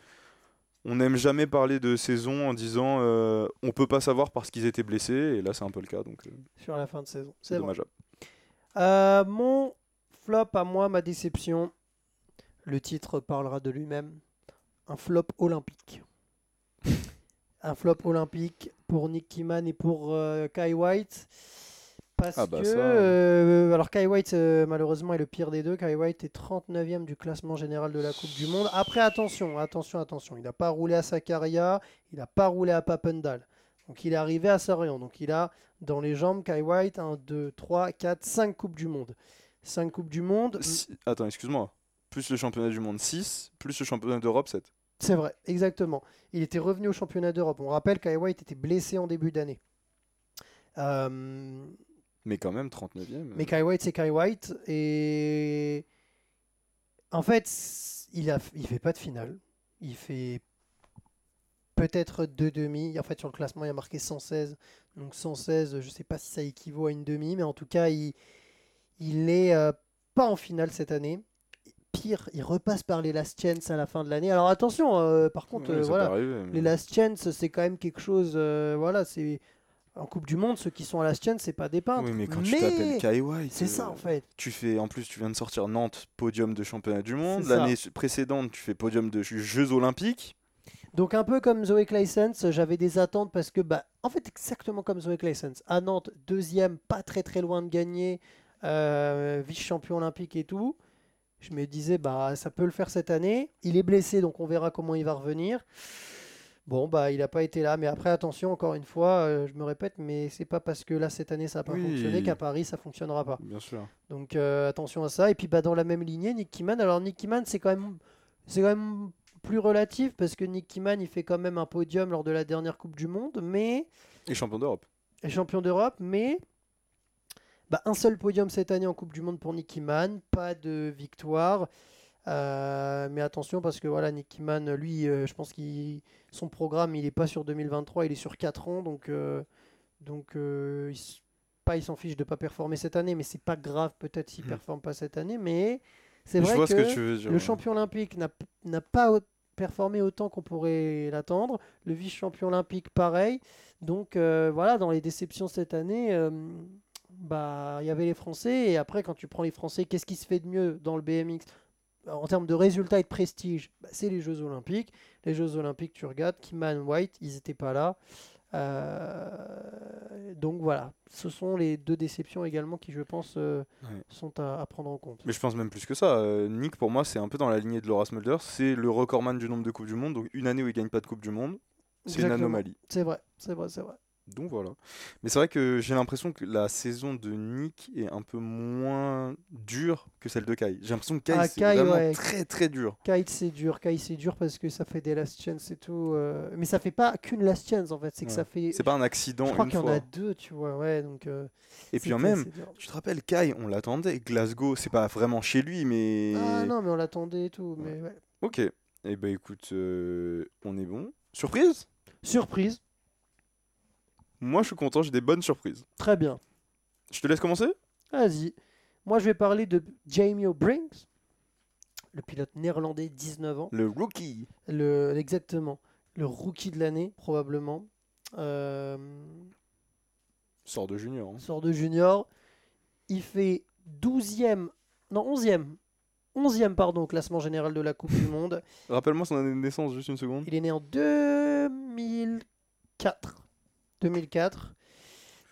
on n'aime jamais parler de saison en disant euh, on peut pas savoir parce qu'ils étaient blessés, et là, c'est un peu le cas, donc euh, Sur la fin de saison. c'est C'est bon. dommageable. Euh, mon flop à moi, ma déception. Le titre parlera de lui-même. Un flop olympique. (laughs) un flop olympique pour Nick Kiman et pour Kai White. Parce Ah bah que. ça, euh, alors, Kai White, euh, malheureusement, est le pire des deux. Kai White est 39e du classement général de la Coupe du Monde. Après, attention, attention, attention. Il n'a pas roulé à Sakaria. Il n'a pas roulé à Papendal. Donc, il est arrivé à Sarian. Donc, il a dans les jambes Kai White 1, 2, 3, 4, 5 Coupes du Monde. 5 Coupes du Monde. Si- Attends, excuse-moi. Plus le championnat du monde 6, plus le championnat d'Europe 7. C'est vrai, exactement. Il était revenu au championnat d'Europe. On rappelle Kai White était blessé en début d'année. Euh, Mais quand même, 39e. mais Kai White, c'est Kai White. Et en fait, il a, il fait pas de finale. Il fait peut-être deux demi. En fait, sur le classement, il a marqué 116. Donc 116, je sais pas si ça équivaut à une demi, mais en tout cas, il, il est euh, pas en finale cette année. Pire, il repasse par les Last Chance à la fin de l'année. Alors attention, euh, par contre, euh, voilà, mais- les Last Chance, c'est quand même quelque chose. euh, voilà, c'est en Coupe du Monde, ceux qui sont à Last Chance, c'est pas des peintres. Oui, mais quand tu Mais t'appelles Kai White, c'est ça en fait. Tu fais, en plus, tu viens de sortir Nantes, podium de championnat du monde. L'année précédente, tu fais podium de Jeux Olympiques. Donc un peu comme Zoé Claessens, j'avais des attentes parce que, bah, en fait, exactement comme Zoé Claessens, à Nantes, deuxième, pas très très loin de gagner, euh, vice-champion olympique et tout. Je me disais, bah, ça peut le faire cette année. Il est blessé, donc on verra comment il va revenir. Bon, bah, il n'a pas été là, mais après, attention, encore une fois, euh, je me répète, mais c'est pas parce que là, cette année, ça n'a pas Oui. fonctionné qu'à Paris, ça fonctionnera pas. Bien sûr. Donc euh, attention à ça. Et puis bah, dans la même lignée, Nick Kiman. Alors Nick Kiman, c'est quand même c'est quand même plus relatif parce que Nick Kiman, il fait quand même un podium lors de la dernière Coupe du Monde, mais Et champion d'Europe. est champion d'Europe, mais bah, un seul podium cette année en Coupe du Monde pour Nick Kiman, pas de victoire. Euh, mais attention parce que voilà, Nick Kiman, lui, euh, je pense qu'il son programme, il est pas sur 2023, il est sur 4 ans, donc euh, donc il pas il s'en fiche de pas performer cette année, mais c'est pas grave peut-être s'il Mhm. performe pas cette année, mais c'est vrai que, ce que tu veux dire. le ouais. champion olympique n'a pas performé autant qu'on pourrait l'attendre. Le vice-champion olympique, pareil. Donc voilà, dans les déceptions cette année, bah il y avait les Français. Et après, quand tu prends les Français, qu'est-ce qui se fait de mieux dans le BMX en termes de résultats et de prestige Bah, C'est les Jeux Olympiques. Les Jeux Olympiques, tu regardes, Kiman White, ils n'étaient pas là. Euh, donc voilà, ce sont les deux déceptions également qui, je pense, euh, Ouais. sont à, à prendre en compte. Mais je pense même plus que ça. Euh, Nick, pour moi, c'est un peu dans la lignée de Laura Mulder. C'est le recordman du nombre de Coupes du Monde. Donc, une année où il gagne pas de Coupe du Monde, c'est une anomalie. C'est vrai, c'est vrai, c'est vrai. Donc voilà. Mais c'est vrai que j'ai l'impression que la saison de Nick est un peu moins dure que celle de Kai. J'ai l'impression que Kai, Ah, c'est Kai, vraiment ouais. très très dur. Kite c'est dur, Kite c'est dur parce que ça fait des last chance et tout. euh, Mais ça fait pas qu'une last chance en fait, c'est que ça fait. C'est pas un accident Je crois qu'il y en a deux, tu vois, ouais, donc. euh, Et puis en même, tu te rappelles, Kai, on l'attendait. Glasgow, c'est pas vraiment chez lui, mais. Ah non, mais on l'attendait et tout. Mais. Ok. Eh ben écoute, euh, on est bon. Surprise? Surprise, Moi, je suis content, j'ai des bonnes surprises. très bien. Je te laisse commencer? Vas-y. Moi, je vais parler de Jamie O'Brinks, le pilote néerlandais, 19 ans. Le rookie. Le, exactement. Le rookie de l'année, probablement. Euh, Sort de junior. hein. sort de junior. Il fait 12e, non 11e, 11e pardon, au classement général de la Coupe du Monde. (laughs) Rappelle-moi son année de naissance, juste une seconde. Il est né en 2004. 2004.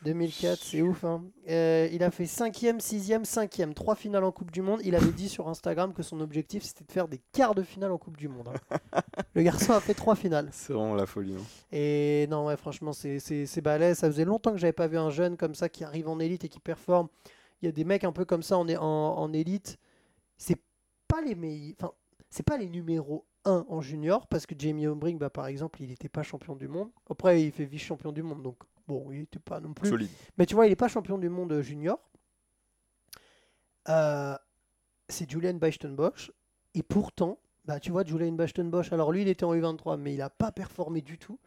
2004, c'est ouf. hein. Euh, il a fait 5e, 6e, 5e, 3 finales en Coupe du Monde. Il avait dit sur Instagram que son objectif c'était de faire des quarts de finale en Coupe du Monde. hein. (laughs) Le garçon a fait 3 finales. C'est vraiment la folie. hein. Et non, ouais, franchement, c'est- c'est c'est balèze. Ça faisait longtemps que j'avais pas vu un jeune comme ça qui arrive en élite et qui performe. Il y a des mecs un peu comme ça en, é- en, en élite. C'est pas les meilleurs. Enfin, c'est pas les numéros 1 en junior parce que Jamie O'Brink, bah, par exemple, il n'était pas champion du monde. Après, il fait vice-champion du monde, donc bon, il était pas non plus. Solide. Mais tu vois, il n'est pas champion du monde euh, junior. Euh, c'est Julian Bashton-Bosch. Et pourtant, bah, tu vois, Julian Bashton-Bosch, alors lui, il était en U23, mais il n'a pas performé du tout.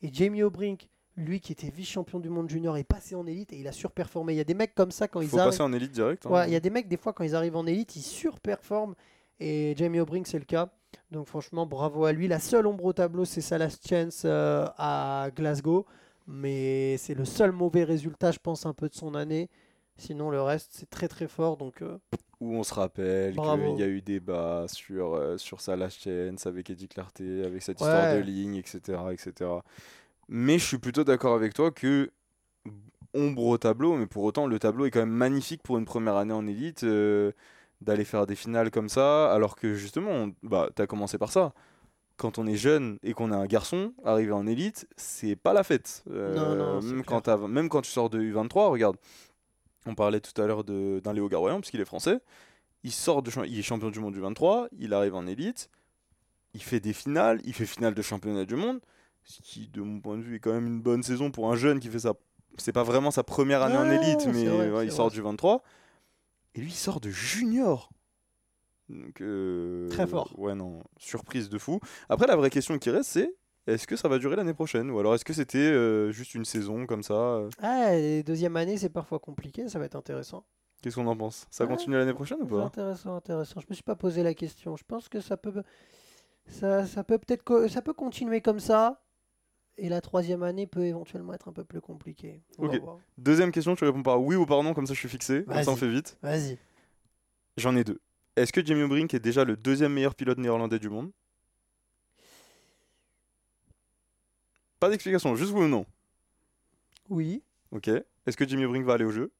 Et Jamie O'Brink, lui qui était vice-champion du monde junior, est passé en élite et il a surperformé. Il y a des mecs comme ça, quand ils arrivent. passer en élite direct. hein. Ouais, il y a des mecs, des fois, quand ils arrivent en élite, ils surperforment. Et Jamie O'Brink, c'est le cas. Donc, franchement, bravo à lui. La seule ombre au tableau, c'est sa last chance euh, à Glasgow. Mais c'est le seul mauvais résultat, je pense, un peu de son année. Sinon, le reste, c'est très très fort. Donc, euh, Où on se rappelle qu'il y a eu débat sur, euh, sur sa last chance avec Eddie Clarté, avec cette histoire de ligne, etc., etc. Mais je suis plutôt d'accord avec toi que ombre au tableau, mais pour autant, le tableau est quand même magnifique pour une première année en élite. D'aller faire des finales comme ça, alors que justement, on- bah, tu as commencé par ça. Quand on est jeune et qu'on est un garçon, arriver en élite, c'est pas la fête. Euh, Non, non, c'est même, quand t'as- même quand tu sors de U23, regarde, on parlait tout à l'heure de- d'un Léo Garoyan, puisqu'il est français. Il sort de, il est champion du monde du 23, il arrive en élite, il fait des finales, il fait finale de championnat du monde, ce qui, de mon point de vue, est quand même une bonne saison pour un jeune qui fait ça. C'est pas vraiment sa première année en élite, mais vrai, ouais, c'est il sort vrai. du 23. Et lui, il sort de junior. Donc, euh, Très fort. Ouais, non, surprise de fou. Après, la vraie question qui reste, c'est est-ce que ça va durer l'année prochaine? Ou alors est-ce que c'était euh, juste une saison comme ça euh, ah, les deuxième année, c'est parfois compliqué. Ça va être intéressant. Qu'est-ce qu'on en pense? Ça Ouais, continue l'année prochaine ou C'est pas? Intéressant, intéressant. Je me suis pas posé la question. Je pense que ça peut, ça, ça peut peut-être, ça peut continuer comme ça. Et la troisième année peut éventuellement être un peu plus compliquée. On Ok. Deuxième question, tu réponds par oui ou par non, comme ça je suis fixé. Comme ça on fait vite. Vas-y. J'en ai deux. Est-ce que Jamie O'Brink est déjà le deuxième meilleur pilote néerlandais du monde? Pas d'explication, juste oui ou non? Oui. Ok. Est-ce que Jamie O'Brink va aller au jeu?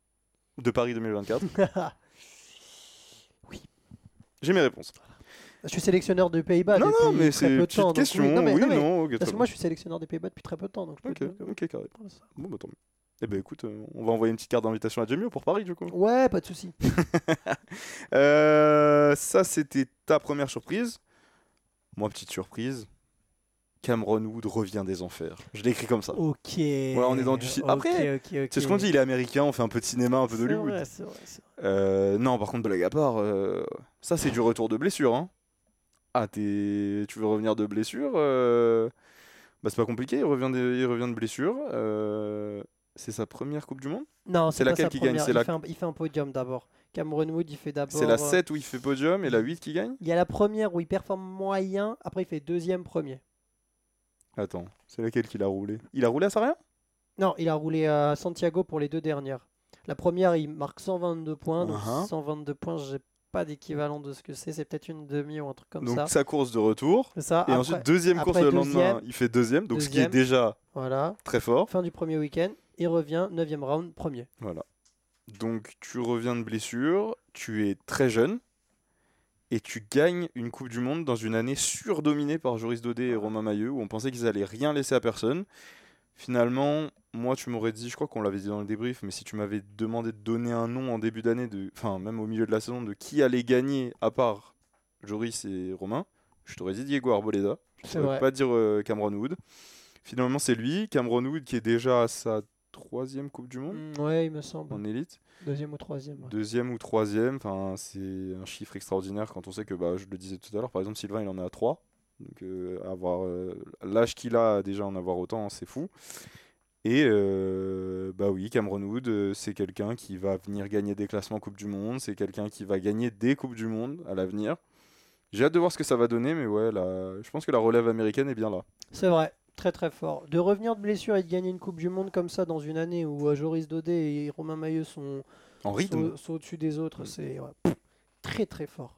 De Paris 2024 (laughs) J'ai mes réponses. Je suis sélectionneur des Pays-Bas non, depuis non, mais très c'est peu de temps. donc question. oui, non, mais, oui, non, mais- non, très Parce que moi, je suis sélectionneur des Pays-Bas depuis très peu de temps. Donc je peux Ok, te dire que- ok, carré. Voilà. Bon, bah tant mieux. Eh ben écoute, euh, on va envoyer une petite carte d'invitation à Jamie pour Paris du coup. Ouais, pas de souci. (laughs) Euh, ça, c'était ta première surprise. Moi, petite surprise. Cameron Wood revient des enfers. Je l'ai écrit comme ça. Ok. on est dans du ci- Après. C'est ce qu'on dit, il est américain, on fait un peu de cinéma, un peu d'Hollywood. vrai, c'est vrai, c'est vrai. Euh, non, par contre, blague à part, euh, ça c'est du retour de blessure. Hein. Ah, t'es... tu veux revenir de blessure euh, Bah, c'est pas compliqué, il revient de, il revient de blessure. Euh, C'est sa première Coupe du Monde? Non, C'est c'est laquelle qui gagne? C'est il, la- fait un, il fait un podium d'abord. Cameron Wood, il fait d'abord. C'est la euh, 7 où il fait podium et la 8 qui gagne? Il y a la première où il performe moyen. Après, il fait deuxième, premier. Attends, c'est laquelle qu'il a roulé? Il a roulé à Sarria? Non, il a roulé à Santiago pour les deux dernières. La première, il marque 122 points. Donc Uh-huh. 122 points, j'ai pas d'équivalent de ce que c'est. C'est peut-être une demi ou un truc comme Donc ça. sa course de retour. Ça. Et Après- ensuite, deuxième course le lendemain, il fait deuxième, donc ce qui est déjà Voilà. très fort. Fin du premier week-end. Il revient, 9 round, premier. Voilà. Donc tu reviens de blessure, tu es très jeune, et tu gagnes une Coupe du Monde dans une année surdominée par Joris Daudet et Romain Mailleux, où on pensait qu'ils allaient rien laisser à personne. Finalement, moi tu m'aurais dit, je crois qu'on l'avait dit dans le débrief, mais si tu m'avais demandé de donner un nom en début d'année, enfin même au milieu de la saison, de qui allait gagner à part Joris et Romain, je t'aurais dit Diego Arboleda. Je ne pas dire euh, Cameron Wood. Finalement, c'est lui, Cameron Wood, qui est déjà à sa troisième Coupe du Monde Mm, ouais, il me semble. en élite. Deuxième ou troisième. ouais. Deuxième ou troisième, enfin, c'est un chiffre extraordinaire quand on sait que, bah, je le disais tout à l'heure, par exemple, Sylvain, il en est à 3. Donc, euh, avoir euh, l'âge qu'il a, déjà en avoir autant, c'est fou. Et, euh, bah oui, Cameron Wood, c'est quelqu'un qui va venir gagner des classements Coupe du Monde, c'est quelqu'un qui va gagner des Coupes du Monde à l'avenir. J'ai hâte de voir ce que ça va donner, mais ouais, là, je pense que la relève américaine est bien là. C'est vrai. Très très fort. De revenir de blessure et de gagner une Coupe du Monde comme ça dans une année où Joris Daudet et Romain Mailleux sont, En rythme, sont, sont au-dessus des autres, Mm. c'est ouais, très très fort.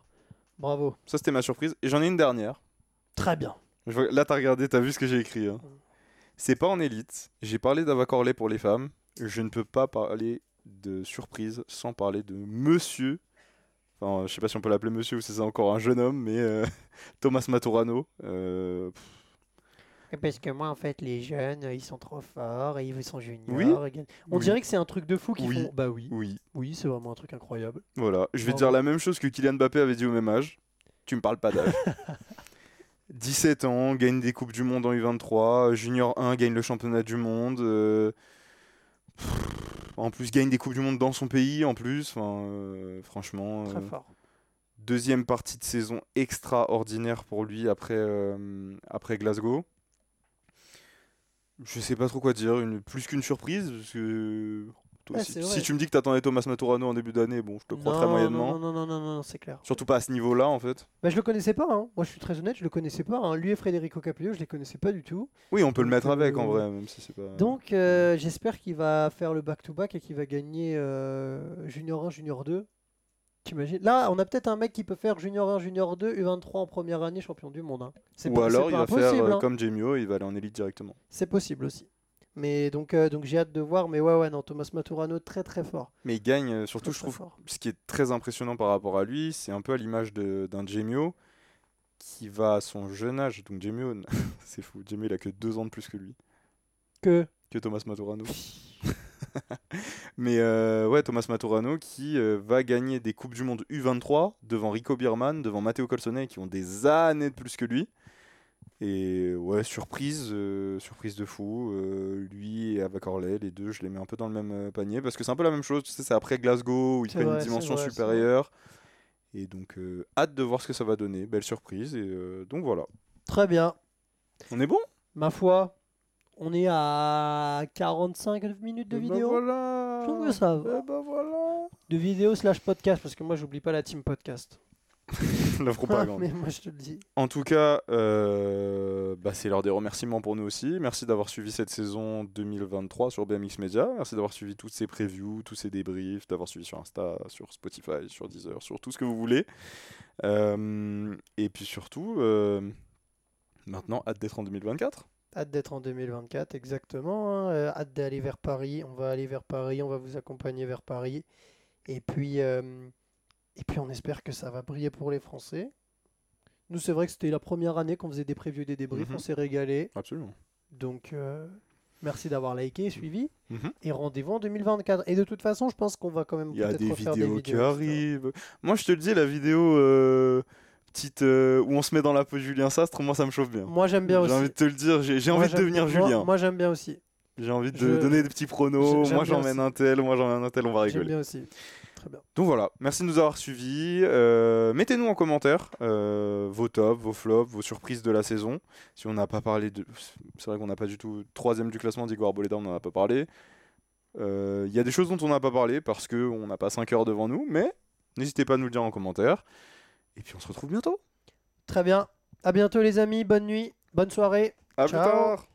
Bravo. ça c'était ma surprise. Et j'en ai une dernière. Très bien. Je vois- Là, t'as regardé, t'as vu ce que j'ai écrit. hein. C'est pas en élite. J'ai parlé d'Ava Corley pour les femmes. Je ne peux pas parler de surprise sans parler de monsieur. Enfin, je sais pas si on peut l'appeler monsieur ou si c'est encore un jeune homme, mais euh, (laughs) Thomas Maturano. Euh, Parce que moi, en fait, les jeunes, ils sont trop forts et ils sont juniors. Oui. On Oui. dirait que c'est un truc de fou qu'ils Oui. font. Bah oui. oui, Oui, c'est vraiment un truc incroyable. voilà. Je vais te dire la même chose que Kylian Mbappé avait dit au même âge. Tu me parles pas d'âge. (laughs) 17 ans, gagne des Coupes du Monde en U23. Junior 1, gagne le championnat du monde. euh, pff, En plus, gagne des Coupes du Monde dans son pays, en plus. Enfin, euh, franchement. Très euh, fort. Deuxième partie de saison extraordinaire pour lui après, après Glasgow. Je sais pas trop quoi dire, une, plus qu'une surprise. Parce que, toi, Ouais, si, tu me dis que t'attendais Thomas Maturano en début d'année, bon, je te crois très Non, moyennement. Non, non, non, non, non, non, c'est clair. Surtout pas à ce niveau-là, en fait. Bah, je le connaissais pas. hein. Moi, je suis très honnête, je le connaissais pas. hein. Lui et Federico Capello, je les connaissais pas du tout. Oui, on peut le mettre avec en euh, vrai, même si c'est pas. Donc, euh, j'espère qu'il va faire le back-to-back et qu'il va gagner euh, Junior 1, Junior 2. T'imagines? Là, on a peut-être un mec qui peut faire Junior 1, Junior 2, U23 en première année, champion du monde. hein. Ou pas- alors il va faire comme Jamio, il va aller en élite directement. C'est possible aussi. Mais donc, euh, donc j'ai hâte de voir. Mais ouais, ouais, non, Thomas Maturano, très très fort. Mais il gagne, euh, surtout, Très, je trouve, ce qui est très impressionnant par rapport à lui, c'est un peu à l'image d'un Jamio qui va à son jeune âge. Donc Jamio, (laughs) c'est fou, Jamio il a que deux ans de plus que lui, Que? Que Thomas Maturano. (laughs) Mais euh, ouais, Thomas Maturano qui va gagner des Coupes du Monde U23 devant Rico Bierman, devant Matteo Colsonnet qui ont des années de plus que lui. Et ouais, surprise, euh, surprise de fou. euh, lui et Ava Corley, les deux, je les mets un peu dans le même euh, panier parce que c'est un peu la même chose. Tu sais, c'est après Glasgow où il prend une dimension vrai, supérieure. Et donc, euh, hâte de voir ce que ça va donner. Belle surprise. Et euh, donc voilà. Très bien. On est bon? Ma foi, on est à 45 minutes de Eh ben vidéo. voilà. Je trouve que ça va. Eh ben voilà. De vidéo slash podcast, parce que moi, j'oublie pas la team podcast. (laughs) (laughs) La propagande. Mais moi, je te le dis. En tout cas, euh, bah, c'est l'heure des remerciements pour nous aussi. Merci d'avoir suivi cette saison 2023 sur BMX Media. Merci d'avoir suivi toutes ces previews, tous ces débriefs, d'avoir suivi sur Insta, sur Spotify, sur Deezer, sur tout ce que vous voulez. Euh, et puis surtout, euh, maintenant, hâte d'être en 2024. Hâte d'être en 2024, exactement. hein. Hâte d'aller vers Paris. On va aller vers Paris, on va vous accompagner vers Paris. Et puis, et puis on espère que ça va briller pour les Français. Nous, c'est vrai que c'était la première année qu'on faisait des previews et des débriefs. Mhm. On s'est régalé. Absolument. Donc, euh, merci d'avoir liké, suivi. Mhm. Et rendez-vous en 2024. Et de toute façon, je pense qu'on va quand même Il y a des vidéos, des qui vidéos. etc. arrivent. Moi, je te le dis, la vidéo euh, petite euh, où on se met dans la peau de Julien Sastre, moi, ça me chauffe bien. Moi, j'aime bien J'ai aussi. envie de te le dire, j'ai j'ai envie de j'aime- devenir moi- Julien. Moi, j'aime bien aussi. J'ai envie de Je- donner des petits pronos. j'aime Moi, j'emmène un tel, moi, j'emmène un tel, on va J'aime rigoler. bien aussi. Très bien. Donc voilà, merci de nous avoir suivis. Euh, Mettez-nous en commentaire euh, vos tops, vos flops, vos surprises de la saison. Si on n'a pas parlé de. C'est vrai qu'on n'a pas du tout. Troisième du classement, Diego Arboleda, on n'en a pas parlé. Euh, Il y a des choses dont on n'a pas parlé parce qu'on n'a pas 5 heures devant nous, mais n'hésitez pas à nous le dire en commentaire. Et puis on se retrouve bientôt. Très bien. À bientôt, les amis. Bonne nuit. Bonne soirée. À Ciao. plus tard